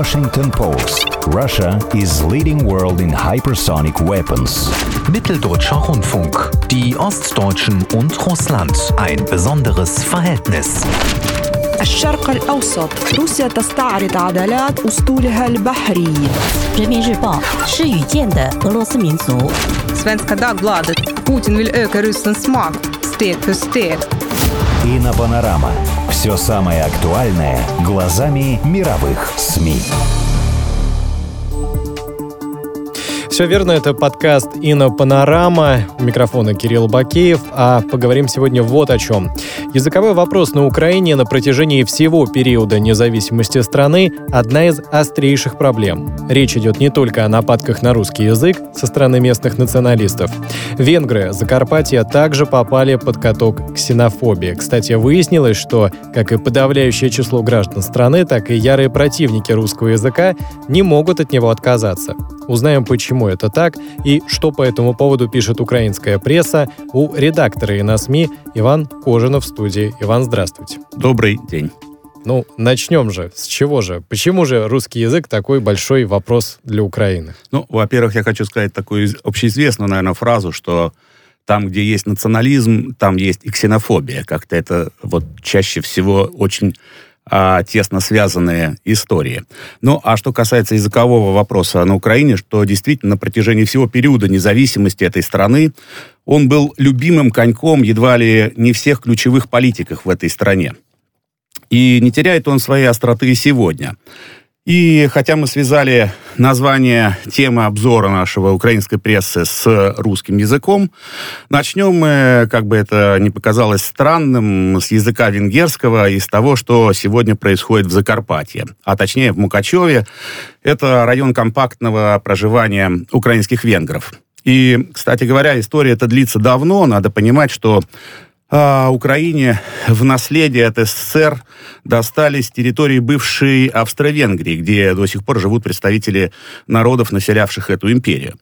Washington Post. Russia is leading world in hypersonic weapons. Mitteldeutscher Rundfunk. Die Ostdeutschen und Russland. Ein besonderes Verhältnis. الشرق الأوسط روسيا تستعرض عضلات أسطولها البحري 人民日报是语见的俄罗斯民族。 Svenska Dagbladet. Putin vill öka Rysslands makt steg för steg. Инопанорама. Все самое актуальное глазами мировых СМИ. Все верно, это подкаст «Инопанорама». У микрофона Кирилл Бакеев, а поговорим сегодня вот о чем. Языковой вопрос на Украине на протяжении всего периода независимости страны – одна из острейших проблем. Речь идет не только о нападках на русский язык со стороны местных националистов. Венгры Закарпатья также попали под каток ксенофобии. Кстати, выяснилось, что как и подавляющее число граждан страны, так и ярые противники русского языка не могут от него отказаться. Узнаем, почему это так и что по этому поводу пишет украинская пресса у редактора и на СМИ Иван Кожинов в студии. Иван, здравствуйте. Добрый день. Ну, начнем же. С чего же? Почему же русский язык такой большой вопрос для Украины? Ну, во-первых, я хочу сказать такую общеизвестную, наверное, фразу, что там, где есть национализм, там есть и ксенофобия. Как-то это вот чаще всего очень а, тесно связанные истории. Ну, а что касается языкового вопроса на Украине, что действительно на протяжении всего периода независимости этой страны он был любимым коньком едва ли не всех ключевых политиков в этой стране. И не теряет он своей остроты и сегодня. И хотя мы связали название темы обзора нашего украинской прессы с русским языком, начнем мы, как бы это ни показалось странным, с языка венгерского и с того, что сегодня происходит в Закарпатье, а точнее в Мукачеве. Это район компактного проживания украинских венгров. И, кстати говоря, история эта длится давно. Надо понимать, что а, Украине в наследие от СССР достались территории бывшей Австро-Венгрии, где до сих пор живут представители народов, населявших эту империю.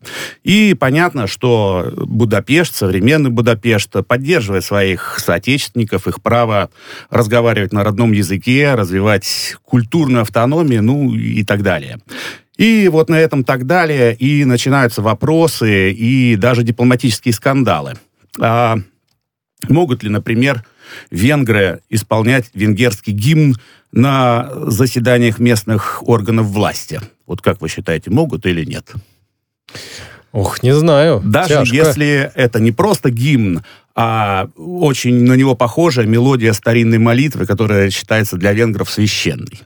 И понятно, что Будапешт, современный Будапешт, поддерживает своих соотечественников, их право разговаривать на родном языке, развивать культурную автономию, ну и так далее. И вот на этом так далее и начинаются вопросы и даже дипломатические скандалы. А Могут ли, например, венгры исполнять венгерский гимн на заседаниях местных органов власти? Вот как вы считаете, могут или нет? Ох, не знаю. Даже Тяжко. если это не просто гимн, а очень на него похожая мелодия старинной молитвы, которая считается для венгров священной.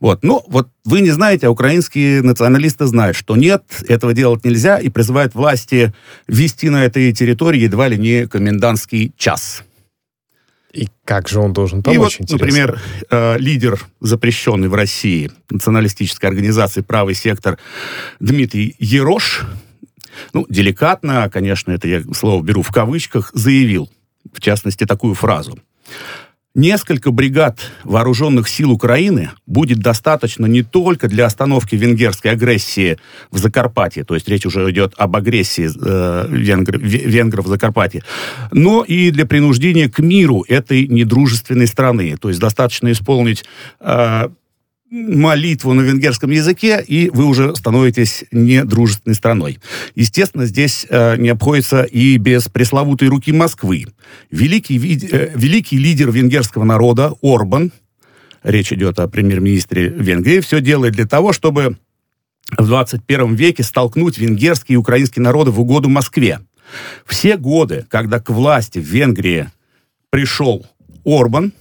Вот. Ну, вот вы не знаете, а украинские националисты знают, что нет, этого делать нельзя, и призывают власти ввести на этой территории едва ли не комендантский час. И как же он должен там и вот, интересно. например, э, лидер, запрещенный в России националистической организации «Правый сектор» Дмитрий Ерош, ну, деликатно, конечно, это я слово беру в кавычках, заявил, в частности, такую фразу. Несколько бригад вооруженных сил Украины будет достаточно не только для остановки венгерской агрессии в Закарпатье, то есть речь уже идет об агрессии э, венгр, венгров в Закарпатье, но и для принуждения к миру этой недружественной страны. То есть достаточно исполнить э, молитву на венгерском языке, и вы уже становитесь недружественной страной. Естественно, здесь э, не обходится и без пресловутой руки Москвы. Великий, э, великий лидер венгерского народа Орбан, речь идет о премьер-министре Венгрии, все делает для того, чтобы в 21 веке столкнуть венгерские и украинские народы в угоду Москве. Все годы, когда к власти в Венгрии пришел Орбан,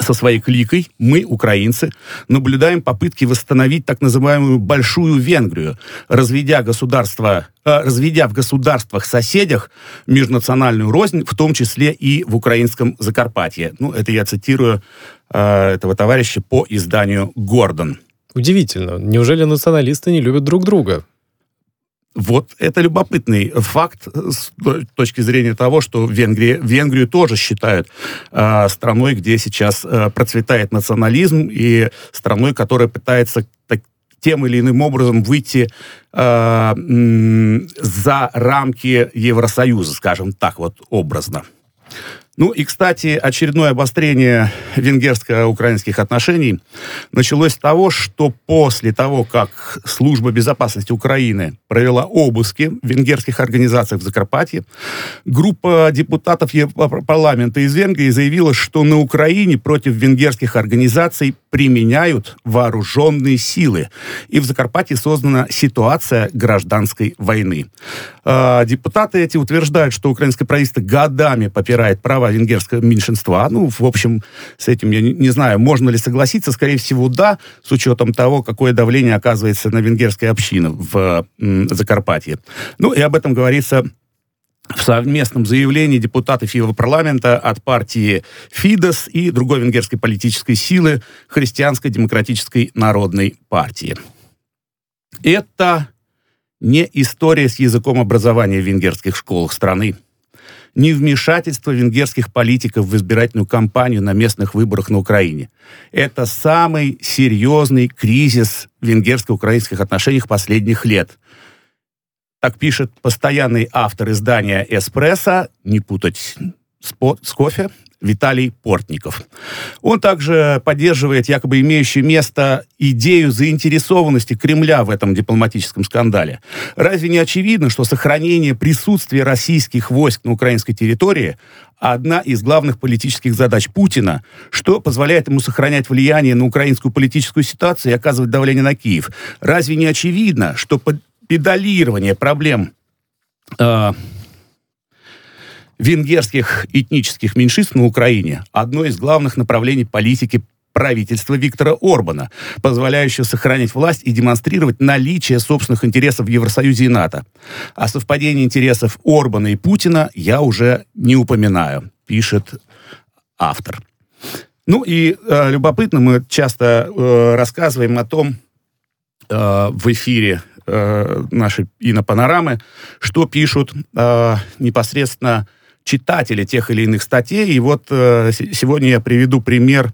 со своей кликой, мы, украинцы, наблюдаем попытки восстановить так называемую «большую Венгрию», разведя, государство, э, разведя в государствах-соседях межнациональную рознь, в том числе и в украинском Закарпатье. Ну, это я цитирую э, этого товарища по изданию «Гордон». Удивительно. Неужели националисты не любят друг друга? Вот это любопытный факт с точки зрения того, что Венгрия, Венгрию тоже считают э, страной, где сейчас э, процветает национализм, и страной, которая пытается так, тем или иным образом выйти э, за рамки Евросоюза, скажем так вот образно. Ну и, кстати, очередное обострение венгерско-украинских отношений началось с того, что после того, как Служба безопасности Украины провела обыски в венгерских организациях в Закарпатье, группа депутатов парламента из Венгрии заявила, что на Украине против венгерских организаций применяют вооруженные силы. И в Закарпатье создана ситуация гражданской войны. А, депутаты эти утверждают, что украинское правительство годами попирает права венгерского меньшинства. Ну, в общем, с этим я не, знаю, можно ли согласиться. Скорее всего, да, с учетом того, какое давление оказывается на венгерские общины в Закарпатье. Ну, и об этом говорится в совместном заявлении депутатов Европарламента от партии Фидес и другой венгерской политической силы Христианской демократической народной партии. Это не история с языком образования в венгерских школах страны, не вмешательство венгерских политиков в избирательную кампанию на местных выборах на Украине. Это самый серьезный кризис венгерско-украинских отношениях последних лет. Так пишет постоянный автор издания «Эспрессо», не путать с кофе, Виталий Портников. Он также поддерживает якобы имеющую место идею заинтересованности Кремля в этом дипломатическом скандале. Разве не очевидно, что сохранение присутствия российских войск на украинской территории одна из главных политических задач Путина, что позволяет ему сохранять влияние на украинскую политическую ситуацию и оказывать давление на Киев? Разве не очевидно, что педалирование проблем э, венгерских этнических меньшинств на Украине одно из главных направлений политики правительства Виктора Орбана, позволяющего сохранить власть и демонстрировать наличие собственных интересов в Евросоюзе и НАТО. О совпадении интересов Орбана и Путина я уже не упоминаю, пишет автор. Ну и э, любопытно, мы часто э, рассказываем о том э, в эфире э, нашей инопанорамы, что пишут э, непосредственно читатели тех или иных статей. И вот э, сегодня я приведу пример,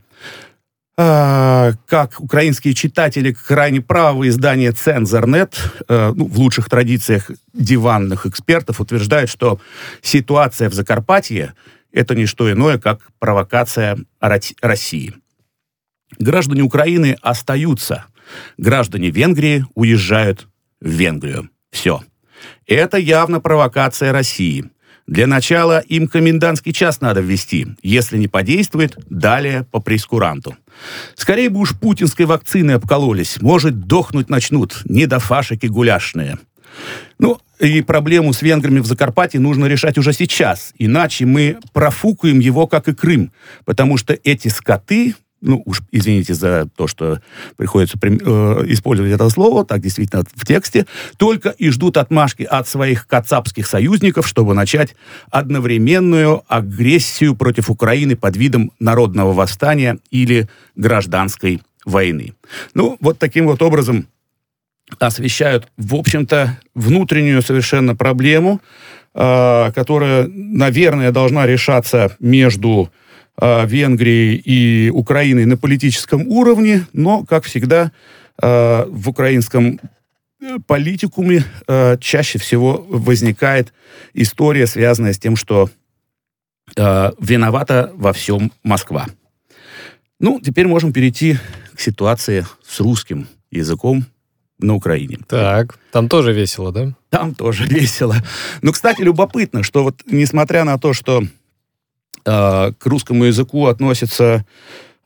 э, как украинские читатели крайне правого издания «Цензорнет», э, ну, в лучших традициях диванных экспертов, утверждают, что ситуация в Закарпатье – это не что иное, как провокация России. Граждане Украины остаются, граждане Венгрии уезжают в Венгрию. Все. Это явно провокация России – для начала им комендантский час надо ввести. Если не подействует, далее по прескуранту. Скорее бы уж путинской вакцины обкололись. Может, дохнуть начнут. Не до фашики гуляшные. Ну, и проблему с венграми в Закарпатье нужно решать уже сейчас. Иначе мы профукаем его, как и Крым. Потому что эти скоты ну уж извините за то, что приходится э, использовать это слово, так действительно в тексте, только и ждут отмашки от своих кацапских союзников, чтобы начать одновременную агрессию против Украины под видом народного восстания или гражданской войны. Ну, вот таким вот образом освещают, в общем-то, внутреннюю совершенно проблему, э, которая, наверное, должна решаться между Венгрии и Украины на политическом уровне, но, как всегда, э, в украинском э, политикуме э, чаще всего возникает история, связанная с тем, что э, виновата во всем Москва. Ну, теперь можем перейти к ситуации с русским языком на Украине. Так, там тоже весело, да? Там тоже весело. Ну, кстати, любопытно, что вот несмотря на то, что Э, к русскому языку относится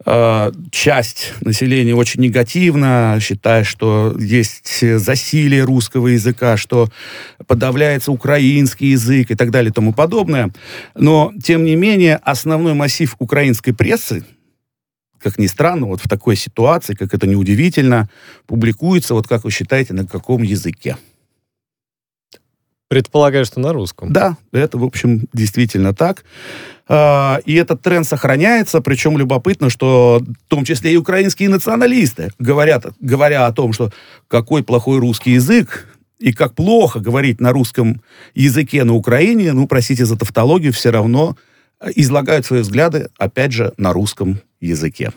э, часть населения очень негативно, считая, что есть засилие русского языка, что подавляется украинский язык и так далее и тому подобное. Но, тем не менее, основной массив украинской прессы, как ни странно, вот в такой ситуации, как это неудивительно, публикуется, вот как вы считаете, на каком языке? Предполагаю, что на русском. Да, это, в общем, действительно так. А, и этот тренд сохраняется, причем любопытно, что в том числе и украинские националисты говорят, говоря о том, что какой плохой русский язык, и как плохо говорить на русском языке на Украине, ну, простите за тавтологию, все равно э, излагают свои взгляды, опять же, на русском языке.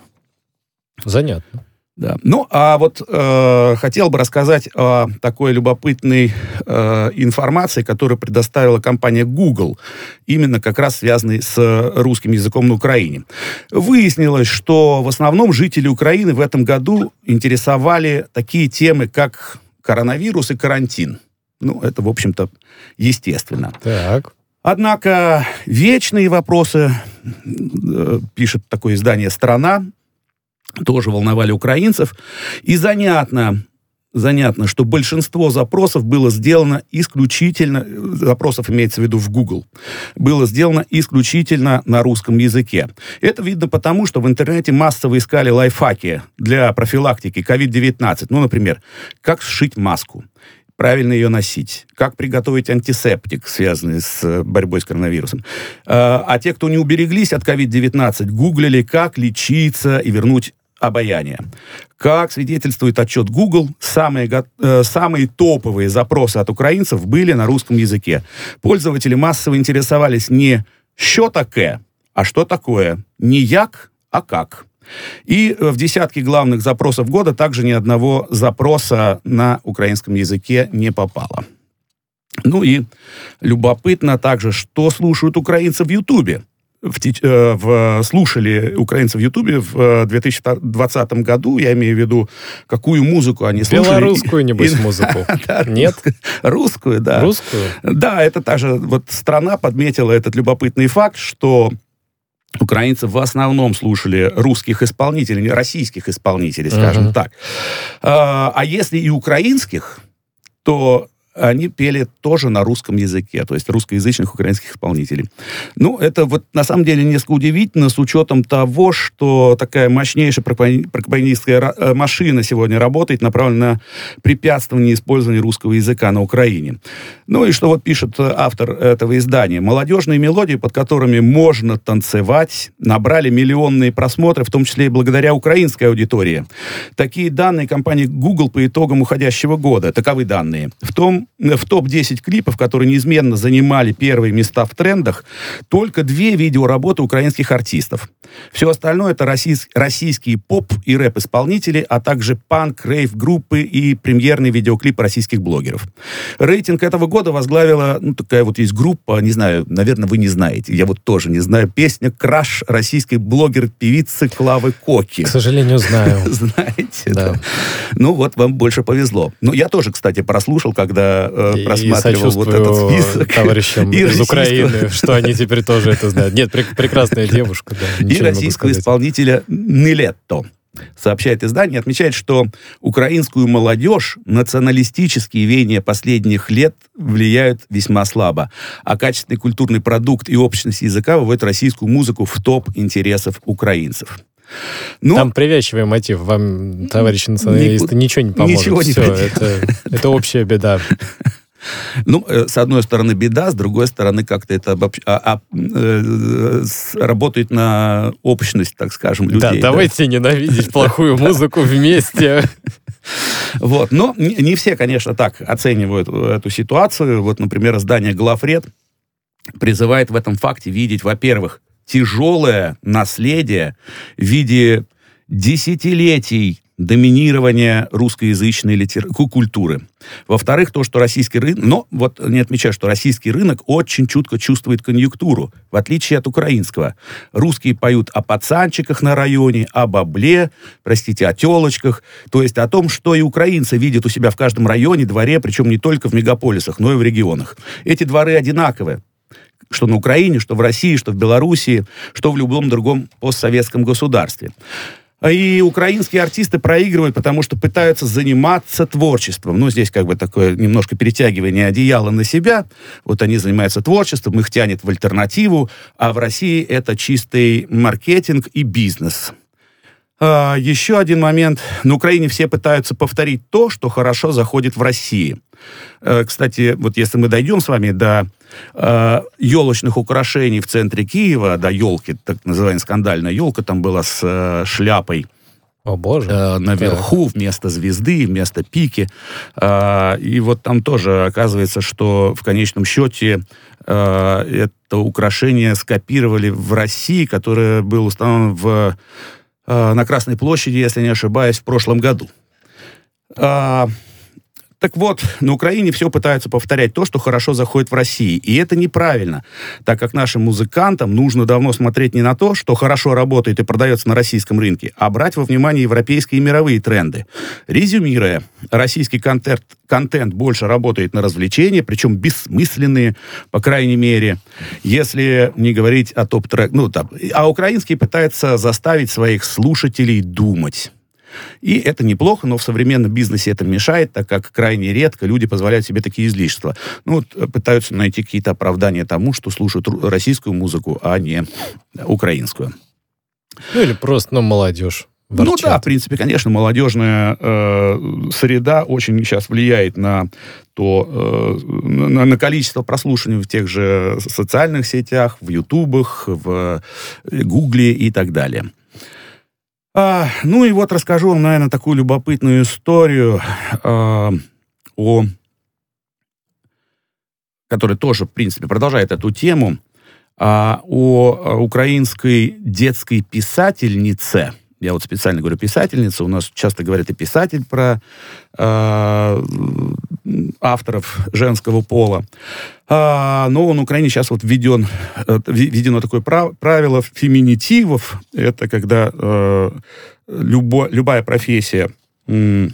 Занятно. Да. Ну, а вот э, хотел бы рассказать о такой любопытной э, информации, которую предоставила компания Google, именно как раз связанной с русским языком на Украине. Выяснилось, что в основном жители Украины в этом году интересовали такие темы, как коронавирус и карантин. Ну, это, в общем-то, естественно. Так. Однако вечные вопросы, э, пишет такое издание «Страна», тоже волновали украинцев. И занятно, занятно, что большинство запросов было сделано исключительно, запросов имеется в виду в Google, было сделано исключительно на русском языке. Это видно потому, что в интернете массово искали лайфхаки для профилактики COVID-19. Ну, например, как сшить маску, правильно ее носить, как приготовить антисептик, связанный с э, борьбой с коронавирусом. А, а те, кто не убереглись от COVID-19, гуглили, как лечиться и вернуть обаяние. Как свидетельствует отчет Google, самые, э, самые топовые запросы от украинцев были на русском языке. Пользователи массово интересовались не «что такое», а что такое не «як», а «как». И в десятки главных запросов года также ни одного запроса на украинском языке не попало. Ну и любопытно также, что слушают украинцы в Ютубе в, э, в, слушали украинцы в Ютубе в 2020 э, году, я имею в виду, какую музыку они слушали. Белорусскую, небось, музыку. Нет? Русскую, да. Русскую? Да, это та же вот страна подметила этот любопытный факт, что украинцы в основном слушали русских исполнителей, российских исполнителей, скажем так. А, а если и украинских, то они пели тоже на русском языке, то есть русскоязычных украинских исполнителей. Ну, это вот на самом деле несколько удивительно с учетом того, что такая мощнейшая пропагандистская э, машина сегодня работает, направленная на препятствование использования русского языка на Украине. Ну и что вот пишет автор этого издания. Молодежные мелодии, под которыми можно танцевать, набрали миллионные просмотры, в том числе и благодаря украинской аудитории. Такие данные компании Google по итогам уходящего года. Таковы данные. В том в топ-10 клипов, которые неизменно занимали первые места в трендах, только две видеоработы украинских артистов. Все остальное это российс, российские поп и рэп-исполнители, а также панк, рейв-группы и премьерный видеоклип российских блогеров. Рейтинг этого года возглавила, ну, такая вот есть группа, не знаю, наверное, вы не знаете, я вот тоже не знаю, песня «Краш» российской блогер-певицы Клавы Коки. К сожалению, знаю. Знаете, да. Ну, вот вам больше повезло. Ну, я тоже, кстати, прослушал, когда э, просматривал вот этот список. товарищам и из Украины, что они теперь тоже это знают. Нет, прекрасная девушка. Да, и российского исполнителя Нилетто. Сообщает издание, отмечает, что украинскую молодежь националистические веяния последних лет влияют весьма слабо, а качественный культурный продукт и общность языка выводят российскую музыку в топ интересов украинцев. Ну, Там привязчивый мотив. Вам, товарищи националисты, ничего не поможет. Ничего не Все, это, это общая беда. Ну, э, с одной стороны беда, с другой стороны как-то это обобщ... а, а, э, работает на общность, так скажем, людей. Да, давайте да. ненавидеть плохую музыку вместе. Вот, но не, не все, конечно, так оценивают эту ситуацию. Вот, например, издание «Глафред» призывает в этом факте видеть, во-первых, тяжелое наследие в виде десятилетий доминирования русскоязычной литер... культуры. Во-вторых, то, что российский рынок... Но вот не отмечаю, что российский рынок очень чутко чувствует конъюнктуру, в отличие от украинского. Русские поют о пацанчиках на районе, о бабле, простите, о телочках. То есть о том, что и украинцы видят у себя в каждом районе, дворе, причем не только в мегаполисах, но и в регионах. Эти дворы одинаковые что на Украине, что в России, что в Белоруссии, что в любом другом постсоветском государстве. И украинские артисты проигрывают, потому что пытаются заниматься творчеством. Ну, здесь как бы такое немножко перетягивание одеяла на себя. Вот они занимаются творчеством, их тянет в альтернативу, а в России это чистый маркетинг и бизнес. А, еще один момент. На Украине все пытаются повторить то, что хорошо заходит в России. Э, кстати, вот если мы дойдем с вами до э, елочных украшений в центре Киева, до елки, так называемая скандальная елка, там была с э, шляпой, о боже. Э, наверху да. вместо звезды, вместо пики. Э, и вот там тоже оказывается, что в конечном счете э, это украшение скопировали в России, которое было установлено в на Красной площади, если не ошибаюсь, в прошлом году. Так вот, на Украине все пытаются повторять то, что хорошо заходит в России. И это неправильно, так как нашим музыкантам нужно давно смотреть не на то, что хорошо работает и продается на российском рынке, а брать во внимание европейские и мировые тренды. Резюмируя, российский контент, контент больше работает на развлечения, причем бессмысленные, по крайней мере, если не говорить о топ-трек. Ну, там, а украинский пытается заставить своих слушателей думать. И это неплохо, но в современном бизнесе это мешает, так как крайне редко люди позволяют себе такие излишества. Ну, вот, э, пытаются найти какие-то оправдания тому, что слушают российскую музыку, а не украинскую. Ну, или просто, ну, молодежь. Ворчат. Ну да, в принципе, конечно, молодежная э, среда очень сейчас влияет на то, э, на, на количество прослушиваний в тех же социальных сетях, в ютубах, в э, гугле и так далее. А, ну и вот расскажу вам, наверное, такую любопытную историю а, о которая тоже, в принципе, продолжает эту тему, а, о украинской детской писательнице – я вот специально говорю писательница, у нас часто говорят и писатель про э, авторов женского пола. А, но на Украине сейчас вот введен, э, введено такое правило феминитивов. Это когда э, любо, любая профессия э,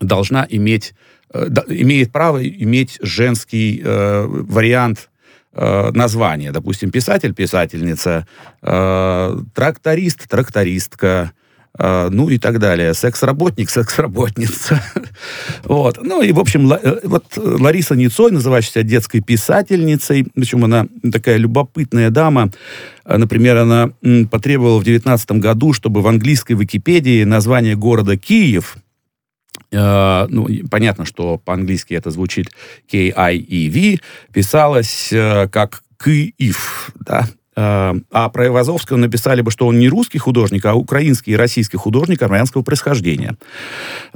должна иметь, э, имеет право иметь женский э, вариант э, название. Допустим, писатель, писательница, э, тракторист, трактористка, э, ну и так далее. Секс-работник, секс-работница. вот. Ну и, в общем, э, вот Лариса Ницой, называющаяся детской писательницей, причем она такая любопытная дама, Например, она потребовала в 19 году, чтобы в английской Википедии название города Киев Uh, ну, понятно, что по-английски это звучит K-I-E-V, писалось uh, как Киев, да, а, а про Ивазовского написали бы, что он не русский художник, а украинский и российский художник армянского происхождения.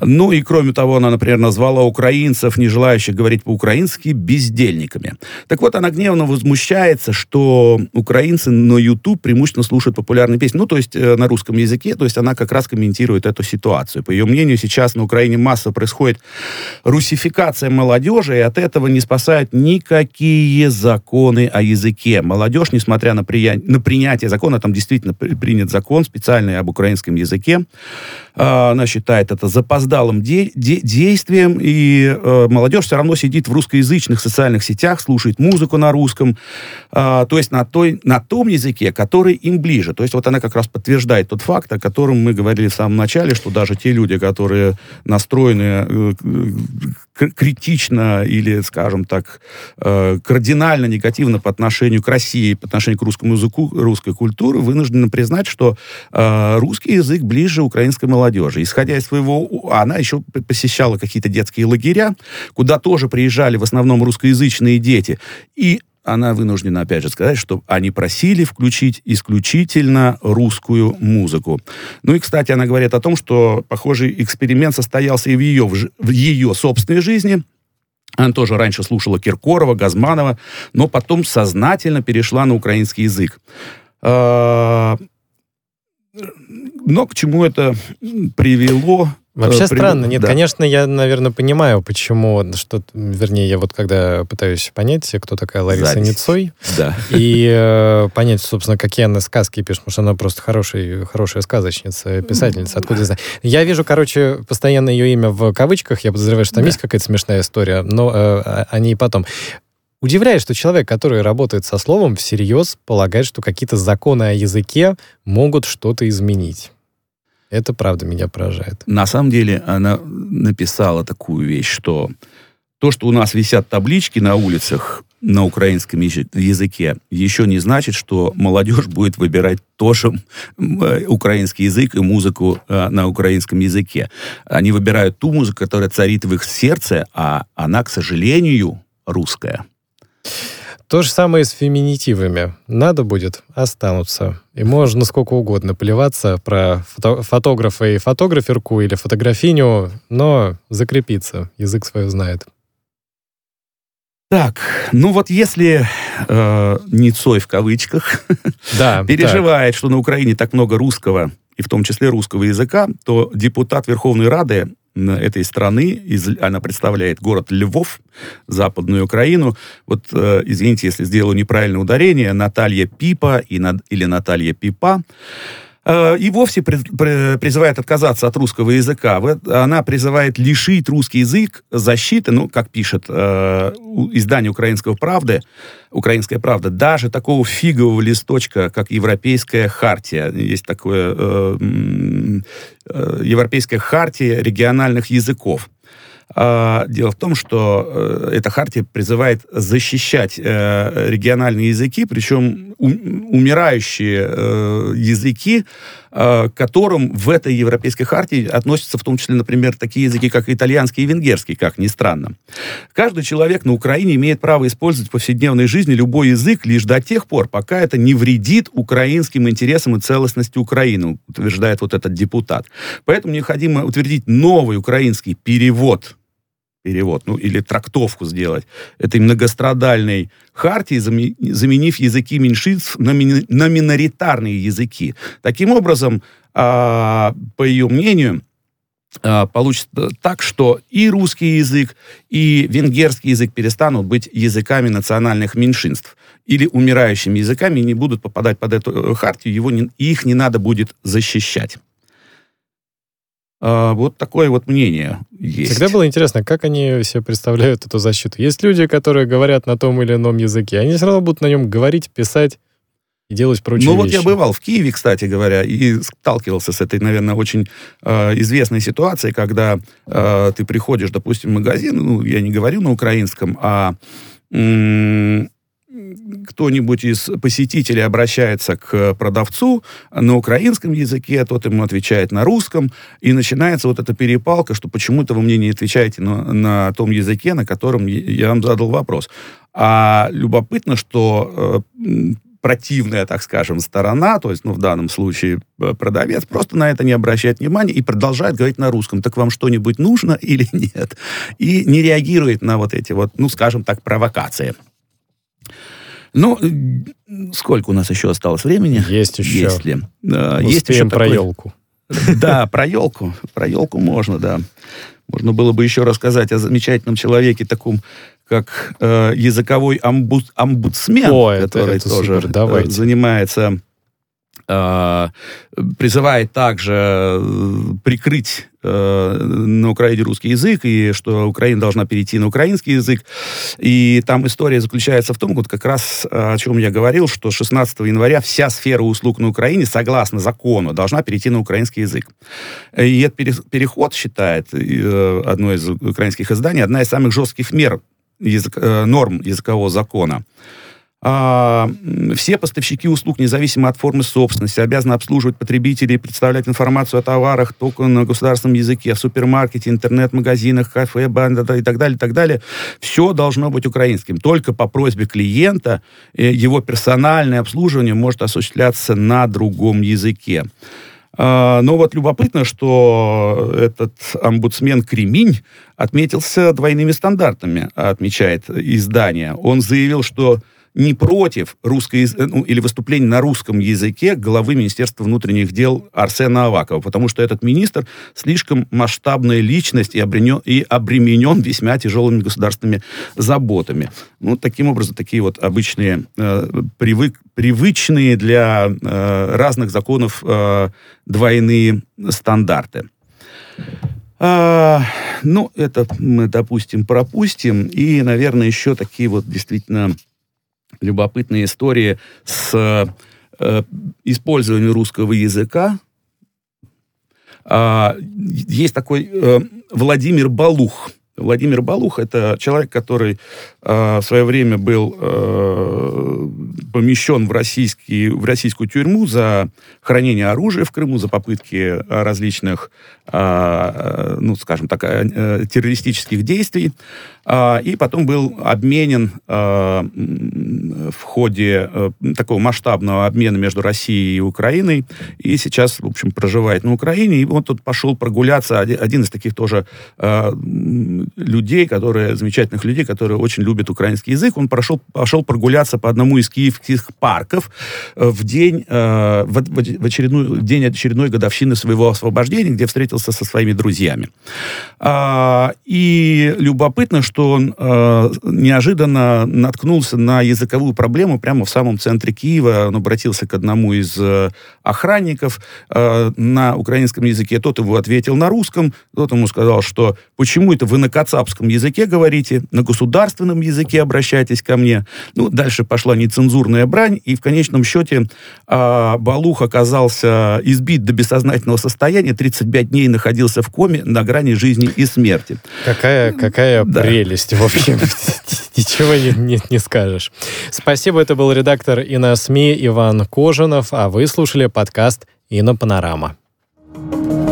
Ну и кроме того, она, например, назвала украинцев, не желающих говорить по-украински, бездельниками. Так вот, она гневно возмущается, что украинцы на YouTube преимущественно слушают популярные песни, ну то есть э, на русском языке, то есть она как раз комментирует эту ситуацию. По ее мнению, сейчас на Украине массово происходит русификация молодежи, и от этого не спасают никакие законы о языке. Молодежь, несмотря на прия... на принятие закона, там действительно принят закон специальный об украинском языке. А, она считает это запоздалым де... Де... действием, и э, молодежь все равно сидит в русскоязычных социальных сетях, слушает музыку на русском, э, то есть на, той... на том языке, который им ближе. То есть вот она как раз подтверждает тот факт, о котором мы говорили в самом начале, что даже те люди, которые настроены э, критично или, скажем так, э, кардинально негативно по отношению к России, по отношению к русскому языку, русской культуре, вынуждены признать, что э, русский язык ближе украинской молодежи. Исходя из своего... Она еще посещала какие-то детские лагеря, куда тоже приезжали в основном русскоязычные дети. И она вынуждена, опять же, сказать, что они просили включить исключительно русскую музыку. Ну и, кстати, она говорит о том, что похожий эксперимент состоялся и в ее, в ее собственной жизни. Она тоже раньше слушала Киркорова, Газманова, но потом сознательно перешла на украинский язык. А, но к чему это привело, Вообще э, странно. Нет, да. конечно, я, наверное, понимаю, почему, что, вернее, я вот когда пытаюсь понять, кто такая Лариса Запись. Ницой, да. и э, понять, собственно, какие она сказки пишет, потому что она просто хороший, хорошая сказочница, писательница, откуда я знаю. Я вижу, короче, постоянно ее имя в кавычках, я подозреваю, что там да. есть какая-то смешная история, но э, о ней потом. Удивляет, что человек, который работает со словом, всерьез полагает, что какие-то законы о языке могут что-то изменить. Это правда меня поражает. На самом деле она написала такую вещь, что то, что у нас висят таблички на улицах на украинском языке, еще не значит, что молодежь будет выбирать тоже э, украинский язык и музыку э, на украинском языке. Они выбирают ту музыку, которая царит в их сердце, а она, к сожалению, русская. То же самое с феминитивами. Надо будет, останутся. И можно сколько угодно плеваться про фото фотографа и фотограферку или фотографиню, но закрепиться. Язык свое знает. Так, ну вот если э, Ницой в кавычках да, переживает, так. что на Украине так много русского и в том числе русского языка, то депутат Верховной Рады этой страны, из, она представляет город Львов, Западную Украину. Вот, э, извините, если сделаю неправильное ударение, Наталья Пипа и, или Наталья Пипа, и вовсе призывает отказаться от русского языка. Она призывает лишить русский язык защиты, ну, как пишет э, издание «Украинского правды», «Украинская правда», даже такого фигового листочка, как Европейская хартия. Есть такое э, э, Европейская хартия региональных языков. А, дело в том, что э, эта хартия призывает защищать э, региональные языки, причем умирающие э, языки, к которым в этой европейской хартии относятся в том числе, например, такие языки, как итальянский и венгерский, как ни странно. Каждый человек на Украине имеет право использовать в повседневной жизни любой язык лишь до тех пор, пока это не вредит украинским интересам и целостности Украины, утверждает вот этот депутат. Поэтому необходимо утвердить новый украинский перевод перевод, ну или трактовку сделать этой многострадальной хартии, заменив языки меньшинств на, на миноритарные языки. Таким образом, а, по ее мнению, а, получится так, что и русский язык, и венгерский язык перестанут быть языками национальных меньшинств или умирающими языками и не будут попадать под эту э, хартию, его не, их не надо будет защищать. А, вот такое вот мнение есть. Всегда было интересно, как они себе представляют эту защиту. Есть люди, которые говорят на том или ином языке, они все равно будут на нем говорить, писать и делать прочие Ну вот вещи. я бывал в Киеве, кстати говоря, и сталкивался с этой, наверное, очень э, известной ситуацией, когда э, ты приходишь, допустим, в магазин, ну, я не говорю на украинском, а кто-нибудь из посетителей обращается к продавцу на украинском языке, тот ему отвечает на русском, и начинается вот эта перепалка, что почему-то вы мне не отвечаете на, на том языке, на котором я вам задал вопрос. А любопытно, что э, противная, так скажем, сторона, то есть, ну, в данном случае э, продавец, просто на это не обращает внимания и продолжает говорить на русском. Так вам что-нибудь нужно или нет? И не реагирует на вот эти вот, ну, скажем так, провокации. Ну, сколько у нас еще осталось времени? Есть еще. Есть ли? Uh, есть еще про такой... елку. Да, про елку. Про елку можно, да. Можно было бы еще рассказать о замечательном человеке, таком, как э, языковой амбуд, амбудсмен, О, который это, это тоже супер. Давайте. занимается Э, призывает также э, прикрыть э, на Украине русский язык, и что Украина должна перейти на украинский язык. И там история заключается в том, вот как раз о чем я говорил, что 16 января вся сфера услуг на Украине, согласно закону, должна перейти на украинский язык. И этот переход, считает одно из украинских изданий, одна из самых жестких мер язык, норм языкового закона все поставщики услуг, независимо от формы собственности, обязаны обслуживать потребителей, представлять информацию о товарах только на государственном языке, в супермаркете, интернет-магазинах, кафе, банда и так далее, и так далее. Все должно быть украинским. Только по просьбе клиента э, его персональное обслуживание может осуществляться на другом языке. А, но вот любопытно, что этот омбудсмен Креминь отметился двойными стандартами, отмечает издание. Он заявил, что не против русской, ну, или выступления на русском языке главы Министерства внутренних дел Арсена Авакова, потому что этот министр слишком масштабная личность и обременен, и обременен весьма тяжелыми государственными заботами. Ну, таким образом, такие вот обычные, э, привык, привычные для э, разных законов э, двойные стандарты. А, ну, это мы, допустим, пропустим. И, наверное, еще такие вот действительно любопытные истории с э, использованием русского языка. А, есть такой э, Владимир Балух. Владимир Балух это человек, который э, в свое время был э, помещен в, российский, в российскую тюрьму за хранение оружия в Крыму, за попытки различных, э, ну, скажем так, э, террористических действий. Э, и потом был обменен э, в ходе э, такого масштабного обмена между Россией и Украиной, и сейчас, в общем, проживает на Украине, и он тут пошел прогуляться, один, из таких тоже э, людей, которые, замечательных людей, которые очень любят украинский язык, он прошел, пошел прогуляться по одному из киевских парков э, в день, в, очередную, день очередной годовщины своего освобождения, где встретился со своими друзьями. А, и любопытно, что он неожиданно наткнулся на языковую проблему прямо в самом центре Киева. Он обратился к одному из э, охранников э, на украинском языке. Тот его ответил на русском. Тот ему сказал, что почему это вы на кацапском языке говорите, на государственном языке обращайтесь ко мне. Ну, дальше пошла нецензурная брань, и в конечном счете э, Балух оказался избит до бессознательного состояния, 35 дней находился в коме на грани жизни и смерти. Какая, какая да. прелесть, в общем. Ничего не, не, не скажешь. Спасибо, это был редактор ИНА СМИ Иван Кожинов, а вы слушали подкаст «Инопанорама». Панорама.